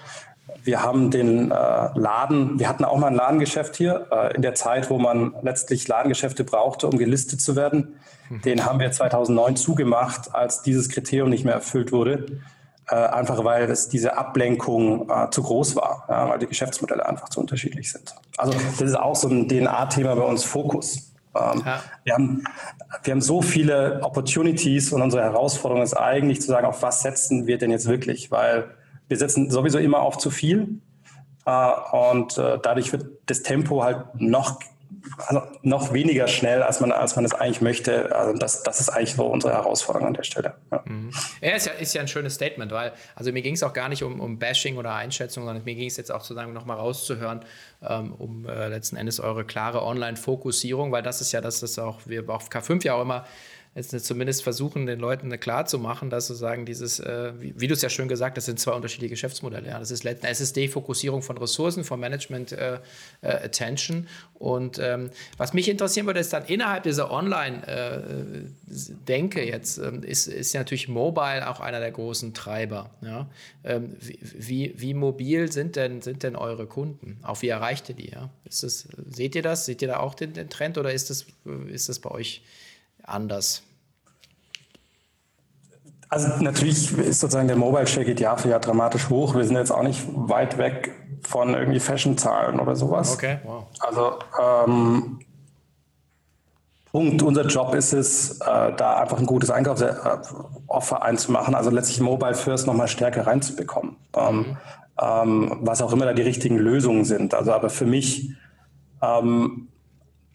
wir haben den äh, Laden, wir hatten auch mal ein Ladengeschäft hier äh, in der Zeit, wo man letztlich Ladengeschäfte brauchte, um gelistet zu werden. Mhm. Den haben wir 2009 zugemacht, als dieses Kriterium nicht mehr erfüllt wurde. Äh, einfach weil es diese Ablenkung äh, zu groß war, ja, weil die Geschäftsmodelle einfach zu unterschiedlich sind. Also das ist auch so ein DNA-Thema bei uns, Fokus. Ähm, ja. wir, haben, wir haben so viele Opportunities und unsere Herausforderung ist eigentlich zu sagen, auf was setzen wir denn jetzt wirklich? Weil wir setzen sowieso immer auf zu viel äh, und äh, dadurch wird das Tempo halt noch also noch weniger schnell, als man, als man es eigentlich möchte. Also das, das ist eigentlich so unsere Herausforderung an der Stelle. Ja, mhm. ja ist, ja ist ja ein schönes Statement, weil also mir ging es auch gar nicht um, um Bashing oder Einschätzung, sondern mir ging es jetzt auch sozusagen nochmal rauszuhören, ähm, um äh, letzten Endes eure klare Online-Fokussierung, weil das ist ja das, das auch wir auf K5 ja auch immer jetzt zumindest versuchen, den Leuten klar zu machen, dass sozusagen dieses, äh, wie, wie du es ja schön gesagt hast, sind zwei unterschiedliche Geschäftsmodelle. Ja. Das ist eine SSD-Fokussierung von Ressourcen, von Management äh, äh, Attention. Und ähm, was mich interessieren würde, ist dann innerhalb dieser Online-Denke äh, jetzt, ähm, ist, ist natürlich Mobile auch einer der großen Treiber. Ja. Ähm, wie, wie mobil sind denn, sind denn eure Kunden? Auch wie erreicht ihr die? Ja? Ist das, seht ihr das? Seht ihr da auch den, den Trend oder ist das, ist das bei euch anders? Also natürlich ist sozusagen der Mobile Share geht Jahr für Jahr dramatisch hoch. Wir sind jetzt auch nicht weit weg von irgendwie Fashion-Zahlen oder sowas. Okay, wow. Also ähm, Punkt, unser Job ist es, äh, da einfach ein gutes Einkaufsoffer einzumachen, also letztlich Mobile First nochmal stärker reinzubekommen. Ähm, mhm. ähm, was auch immer da die richtigen Lösungen sind. Also aber für mich, ähm,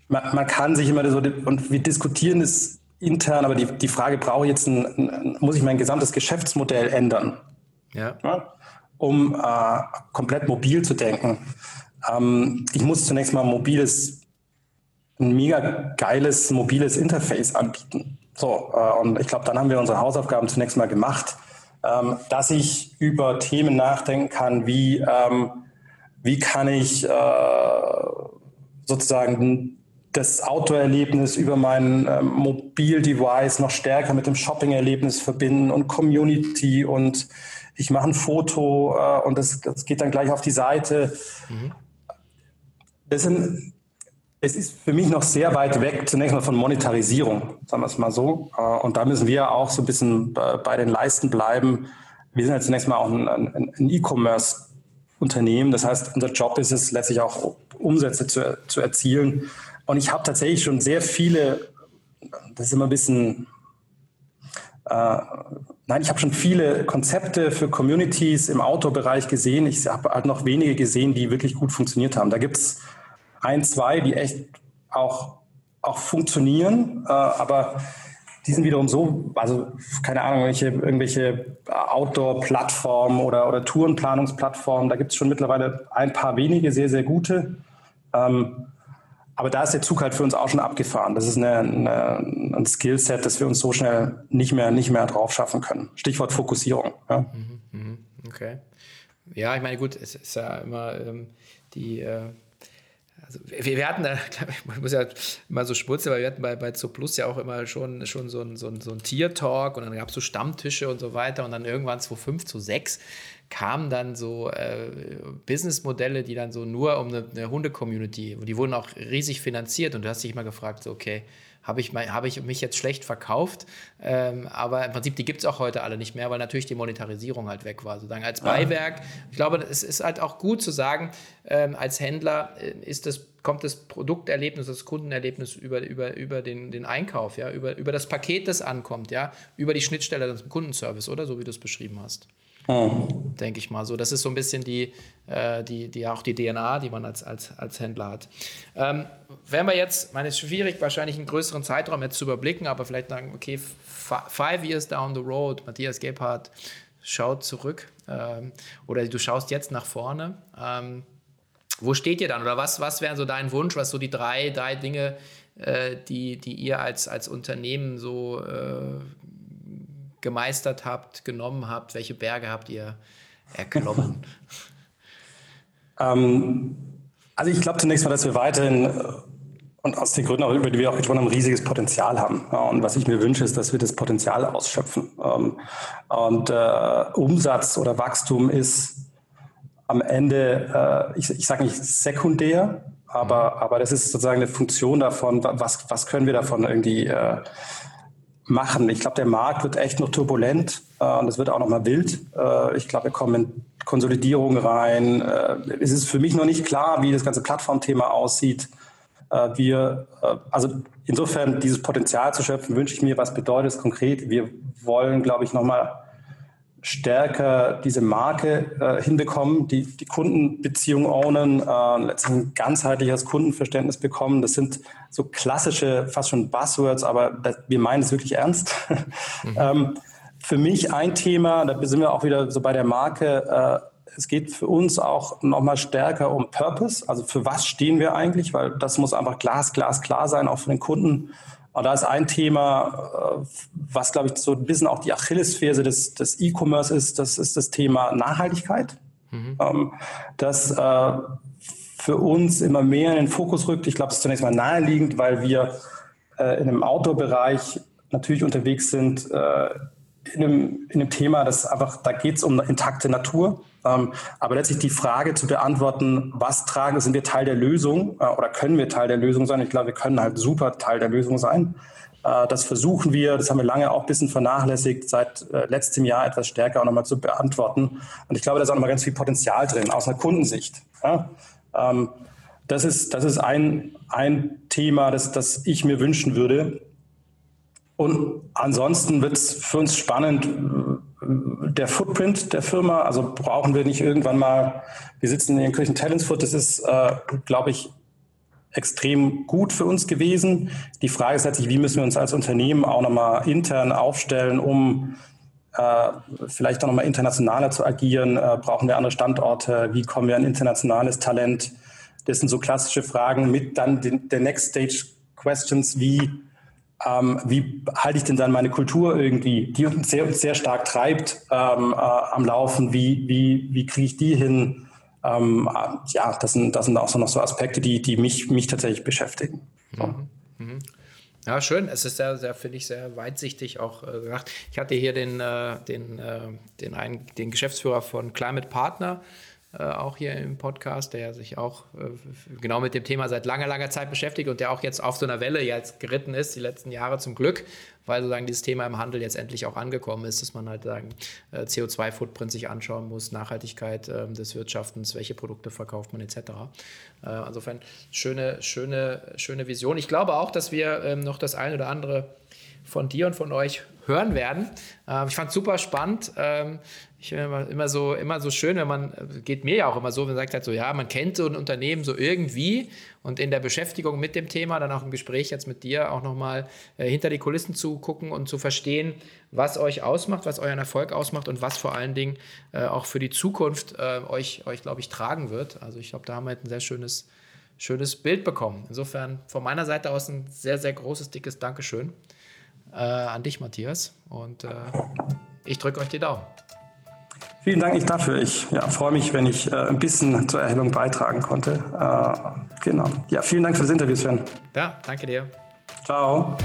man, man, kann sich immer so, und wir diskutieren es intern, aber die, die Frage, brauche ich jetzt ein, muss ich mein gesamtes Geschäftsmodell ändern? Ja. ja um äh, komplett mobil zu denken. Ähm, ich muss zunächst mal ein mobiles, ein mega geiles mobiles Interface anbieten. So, äh, und ich glaube, dann haben wir unsere Hausaufgaben zunächst mal gemacht, ähm, dass ich über Themen nachdenken kann, wie, ähm, wie kann ich äh, sozusagen das Outdoor-Erlebnis über mein ähm, Mobil-Device noch stärker mit dem Shopping-Erlebnis verbinden und Community und ich mache ein Foto äh, und das, das, geht dann gleich auf die Seite. Mhm. Das sind, es ist für mich noch sehr weit weg zunächst mal von Monetarisierung, sagen wir es mal so. Äh, und da müssen wir auch so ein bisschen bei den Leisten bleiben. Wir sind ja zunächst mal auch ein, ein, ein E-Commerce-Unternehmen. Das heißt, unser Job ist es letztlich auch Umsätze zu, zu erzielen. Und ich habe tatsächlich schon sehr viele, das ist immer ein bisschen, äh, nein, ich habe schon viele Konzepte für Communities im Outdoor-Bereich gesehen. Ich habe halt noch wenige gesehen, die wirklich gut funktioniert haben. Da gibt es ein, zwei, die echt auch, auch funktionieren, äh, aber die sind wiederum so, also keine Ahnung, welche, irgendwelche Outdoor-Plattformen oder, oder Tourenplanungsplattformen, da gibt es schon mittlerweile ein paar wenige sehr, sehr gute. Ähm, aber da ist der Zug halt für uns auch schon abgefahren. Das ist eine, eine, ein Skillset, das wir uns so schnell nicht mehr, nicht mehr drauf schaffen können. Stichwort Fokussierung. Ja. Mhm, mhm, okay. Ja, ich meine, gut, es ist ja immer ähm, die. Äh also wir, wir, hatten da, ich muss ja immer so schmutzig, aber wir hatten bei, bei Plus ja auch immer schon, schon so ein, so ein, so ein Tier-Talk und dann gab es so Stammtische und so weiter und dann irgendwann 2005, 2006 kamen dann so äh, Businessmodelle, die dann so nur um eine, eine Hunde-Community, die wurden auch riesig finanziert und du hast dich mal gefragt, so, okay, habe ich, hab ich mich jetzt schlecht verkauft? Ähm, aber im Prinzip, die gibt es auch heute alle nicht mehr, weil natürlich die Monetarisierung halt weg war. Sozusagen als Beiwerk. Ich glaube, es ist halt auch gut zu sagen, ähm, als Händler äh, ist das, kommt das Produkterlebnis, das Kundenerlebnis über, über, über den, den Einkauf, ja, über, über das Paket, das ankommt, ja, über die Schnittstelle zum Kundenservice, oder? So wie du es beschrieben hast. Mhm. Denke ich mal so. Das ist so ein bisschen die, äh, die, die, auch die DNA, die man als, als, als Händler hat. Ähm, wenn wir jetzt, meine, es ist schwierig, wahrscheinlich einen größeren Zeitraum jetzt zu überblicken, aber vielleicht sagen, okay, five years down the road, Matthias Gebhardt schaut zurück ähm, oder du schaust jetzt nach vorne. Ähm, wo steht ihr dann? Oder was, was wären so dein Wunsch, was so die drei, drei Dinge, äh, die, die ihr als, als Unternehmen so äh, gemeistert habt, genommen habt? Welche Berge habt ihr erklommen? ähm, also ich glaube zunächst mal, dass wir weiterhin äh, und aus den Gründen, auch über die wir auch gesprochen haben, ein riesiges Potenzial haben. Und was ich mir wünsche, ist, dass wir das Potenzial ausschöpfen. Ähm, und äh, Umsatz oder Wachstum ist am Ende, äh, ich, ich sage nicht sekundär, aber, aber das ist sozusagen eine Funktion davon, was, was können wir davon irgendwie äh, machen. Ich glaube, der Markt wird echt noch turbulent äh, und es wird auch noch mal wild. Äh, ich glaube, wir kommen in Konsolidierung rein. Äh, es ist für mich noch nicht klar, wie das ganze Plattformthema aussieht. Äh, wir, äh, also insofern dieses Potenzial zu schöpfen, wünsche ich mir, was bedeutet es konkret? Wir wollen, glaube ich, noch mal stärker diese Marke äh, hinbekommen, die, die Kundenbeziehung ownen, äh, letztlich ein ganzheitliches Kundenverständnis bekommen. Das sind so klassische, fast schon Buzzwords, aber das, wir meinen es wirklich ernst. Mhm. ähm, für mich ein Thema, da sind wir auch wieder so bei der Marke, äh, es geht für uns auch nochmal stärker um Purpose, also für was stehen wir eigentlich, weil das muss einfach glas, glas klar sein, auch für den Kunden. Und da ist ein Thema, äh, was, glaube ich, so ein bisschen auch die Achillesferse des, des E-Commerce ist, das ist das Thema Nachhaltigkeit. Mhm. Ähm, das äh, für uns immer mehr in den Fokus rückt. Ich glaube, es ist zunächst mal naheliegend, weil wir äh, in einem Outdoor-Bereich natürlich unterwegs sind, in einem, in einem Thema, das einfach, da geht es um eine intakte Natur. Ähm, aber letztlich die Frage zu beantworten, was tragen, sind wir Teil der Lösung äh, oder können wir Teil der Lösung sein? Ich glaube, wir können halt super Teil der Lösung sein. Äh, das versuchen wir, das haben wir lange auch ein bisschen vernachlässigt, seit äh, letztem Jahr etwas stärker auch nochmal zu beantworten. Und ich glaube, da ist auch nochmal ganz viel Potenzial drin, aus einer Kundensicht. Ja? Ähm, das ist, das ist ein, ein Thema, das, das ich mir wünschen würde. Und ansonsten wird es für uns spannend, der Footprint der Firma. Also brauchen wir nicht irgendwann mal, wir sitzen in Kirchen Talentsfoot, das ist, äh, glaube ich, extrem gut für uns gewesen. Die Frage ist letztlich, wie müssen wir uns als Unternehmen auch nochmal intern aufstellen, um äh, vielleicht auch nochmal internationaler zu agieren? Äh, brauchen wir andere Standorte? Wie kommen wir an internationales Talent? Das sind so klassische Fragen mit dann den, der Next Stage Questions wie ähm, wie halte ich denn dann meine Kultur irgendwie, die uns sehr, sehr stark treibt, ähm, äh, am Laufen? Wie, wie, wie kriege ich die hin? Ähm, äh, ja, das sind, das sind auch so noch so Aspekte, die, die mich, mich tatsächlich beschäftigen. So. Mhm. Mhm. Ja, schön. Es ist sehr, sehr finde ich, sehr weitsichtig auch äh, gemacht. Ich hatte hier den, äh, den, äh, den, einen, den Geschäftsführer von Climate Partner äh, auch hier im Podcast, der sich auch äh, genau mit dem Thema seit langer, langer Zeit beschäftigt und der auch jetzt auf so einer Welle jetzt geritten ist, die letzten Jahre zum Glück, weil sozusagen dieses Thema im Handel jetzt endlich auch angekommen ist, dass man halt sagen, äh, CO2-Footprint sich anschauen muss, Nachhaltigkeit ähm, des Wirtschaftens, welche Produkte verkauft man etc. Äh, insofern schöne, schöne, schöne Vision. Ich glaube auch, dass wir ähm, noch das eine oder andere von dir und von euch hören werden. Ähm, ich fand es super spannend. Ich immer, immer so immer so schön, wenn man geht mir ja auch immer so, wenn man sagt halt so, ja, man kennt so ein Unternehmen so irgendwie und in der Beschäftigung mit dem Thema, dann auch im Gespräch jetzt mit dir auch nochmal äh, hinter die Kulissen zu gucken und zu verstehen, was euch ausmacht, was euren Erfolg ausmacht und was vor allen Dingen äh, auch für die Zukunft äh, euch, euch glaube ich, tragen wird. Also ich glaube, da haben wir ein sehr schönes, schönes Bild bekommen. Insofern von meiner Seite aus ein sehr, sehr großes, dickes Dankeschön äh, an dich, Matthias. Und äh, ich drücke euch die Daumen. Vielen Dank nicht dafür. Ich ja, freue mich, wenn ich äh, ein bisschen zur Erhellung beitragen konnte. Äh, genau. Ja, vielen Dank für das Interview, Sven. Ja, danke dir. Ciao.